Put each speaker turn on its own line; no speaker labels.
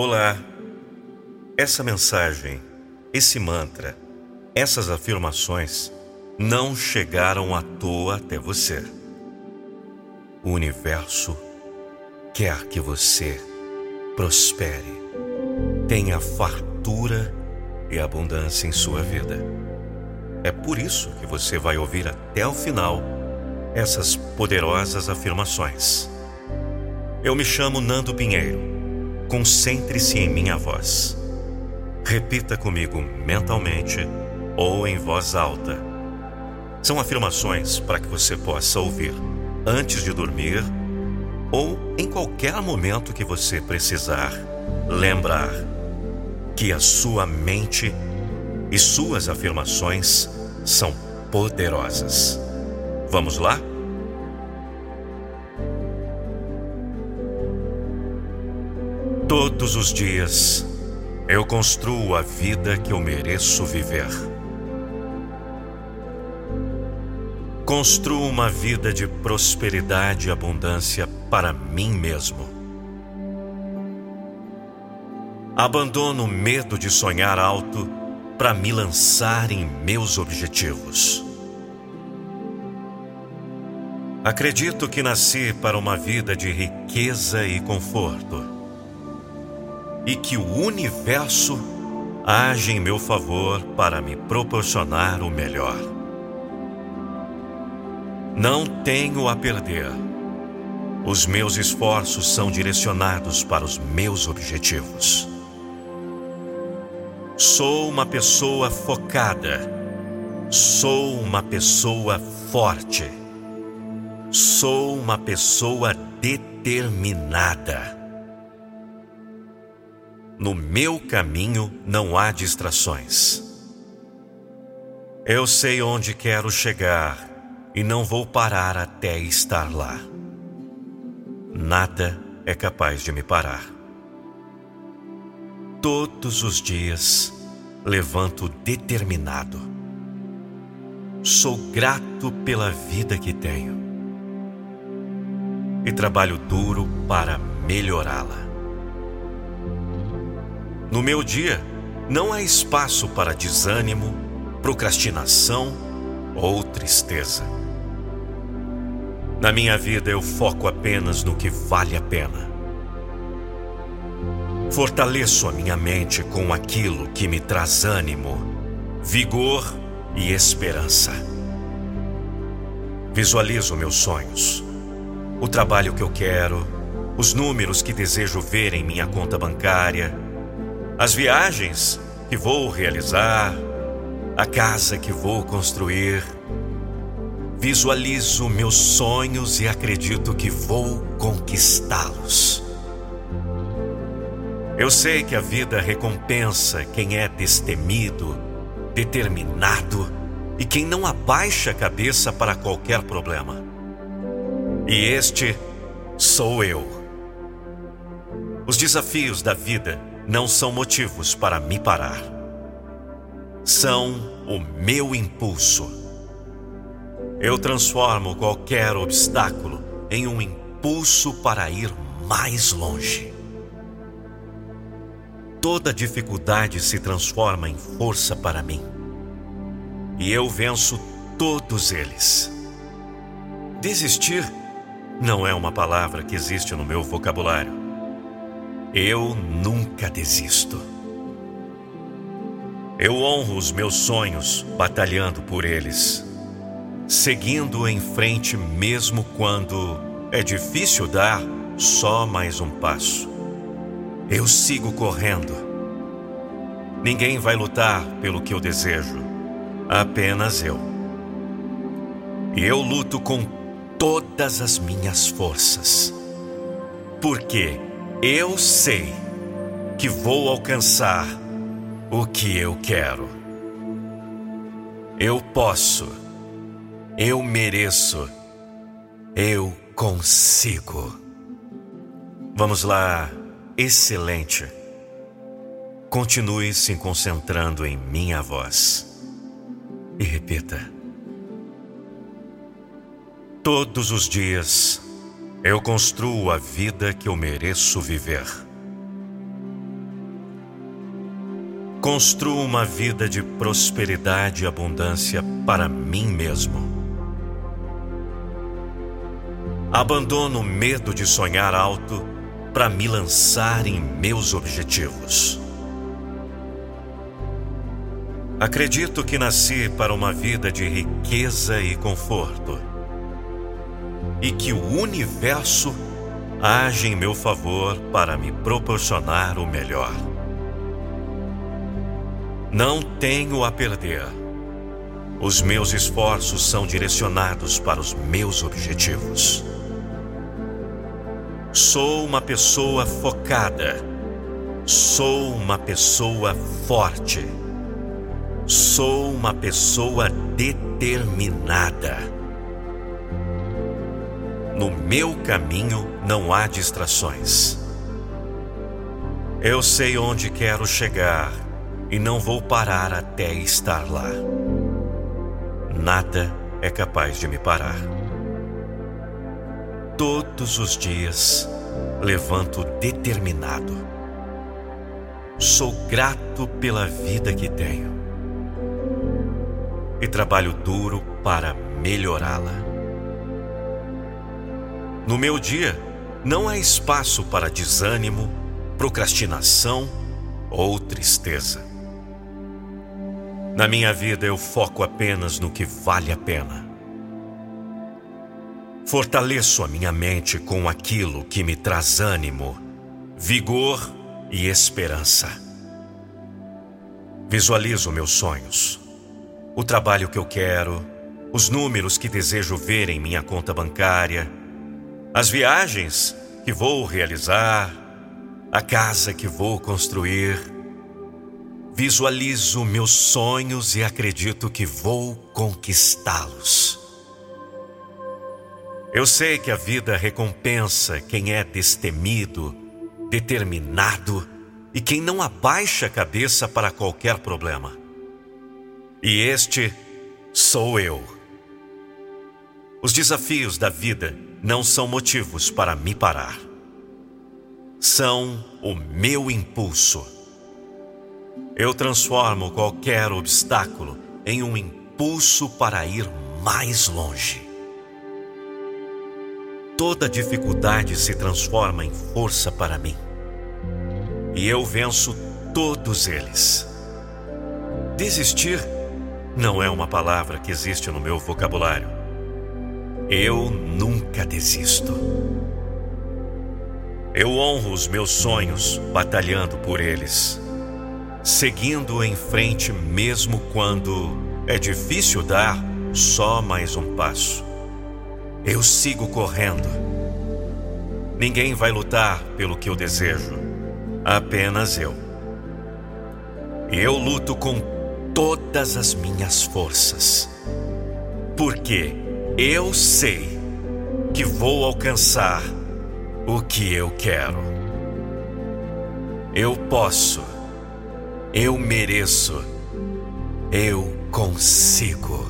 Olá. Essa mensagem, esse mantra, essas afirmações não chegaram à toa até você. O universo quer que você prospere, tenha fartura e abundância em sua vida. É por isso que você vai ouvir até o final essas poderosas afirmações. Eu me chamo Nando Pinheiro. Concentre-se em minha voz. Repita comigo mentalmente ou em voz alta. São afirmações para que você possa ouvir antes de dormir ou em qualquer momento que você precisar lembrar que a sua mente e suas afirmações são poderosas. Vamos lá? Todos os dias eu construo a vida que eu mereço viver. Construo uma vida de prosperidade e abundância para mim mesmo. Abandono o medo de sonhar alto para me lançar em meus objetivos. Acredito que nasci para uma vida de riqueza e conforto. E que o universo age em meu favor para me proporcionar o melhor. Não tenho a perder. Os meus esforços são direcionados para os meus objetivos. Sou uma pessoa focada. Sou uma pessoa forte. Sou uma pessoa determinada. No meu caminho não há distrações. Eu sei onde quero chegar e não vou parar até estar lá. Nada é capaz de me parar. Todos os dias levanto determinado. Sou grato pela vida que tenho e trabalho duro para melhorá-la. No meu dia, não há espaço para desânimo, procrastinação ou tristeza. Na minha vida eu foco apenas no que vale a pena. Fortaleço a minha mente com aquilo que me traz ânimo, vigor e esperança. Visualizo meus sonhos, o trabalho que eu quero, os números que desejo ver em minha conta bancária, as viagens que vou realizar, a casa que vou construir Visualizo meus sonhos e acredito que vou conquistá-los. Eu sei que a vida recompensa quem é destemido, determinado e quem não abaixa a cabeça para qualquer problema. E este sou eu. Os desafios da vida não são motivos para me parar. São o meu impulso eu transformo qualquer obstáculo em um impulso para ir mais longe. Toda dificuldade se transforma em força para mim. E eu venço todos eles. Desistir não é uma palavra que existe no meu vocabulário. Eu nunca desisto. Eu honro os meus sonhos batalhando por eles seguindo em frente mesmo quando é difícil dar só mais um passo. Eu sigo correndo. Ninguém vai lutar pelo que eu desejo, apenas eu. E eu luto com todas as minhas forças, porque eu sei que vou alcançar o que eu quero. Eu posso eu mereço. Eu consigo. Vamos lá. Excelente. Continue se concentrando em minha voz. E repita. Todos os dias eu construo a vida que eu mereço viver. Construo uma vida de prosperidade e abundância para mim mesmo. Abandono o medo de sonhar alto para me lançar em meus objetivos. Acredito que nasci para uma vida de riqueza e conforto e que o universo age em meu favor para me proporcionar o melhor. Não tenho a perder. Os meus esforços são direcionados para os meus objetivos. Sou uma pessoa focada. Sou uma pessoa forte. Sou uma pessoa determinada. No meu caminho não há distrações. Eu sei onde quero chegar e não vou parar até estar lá. Nada é capaz de me parar. Todos os dias levanto determinado. Sou grato pela vida que tenho e trabalho duro para melhorá-la. No meu dia, não há espaço para desânimo, procrastinação ou tristeza. Na minha vida, eu foco apenas no que vale a pena. Fortaleço a minha mente com aquilo que me traz ânimo, vigor e esperança. Visualizo meus sonhos o trabalho que eu quero, os números que desejo ver em minha conta bancária, as viagens que vou realizar, a casa que vou construir. Visualizo meus sonhos e acredito que vou conquistá-los. Eu sei que a vida recompensa quem é destemido, determinado e quem não abaixa a cabeça para qualquer problema. E este sou eu. Os desafios da vida não são motivos para me parar. São o meu impulso. Eu transformo qualquer obstáculo em um impulso para ir mais longe. Toda dificuldade se transforma em força para mim. E eu venço todos eles. Desistir não é uma palavra que existe no meu vocabulário. Eu nunca desisto. Eu honro os meus sonhos batalhando por eles, seguindo em frente mesmo quando é difícil dar só mais um passo. Eu sigo correndo. Ninguém vai lutar pelo que eu desejo, apenas eu. Eu luto com todas as minhas forças, porque eu sei que vou alcançar o que eu quero. Eu posso, eu mereço, eu consigo.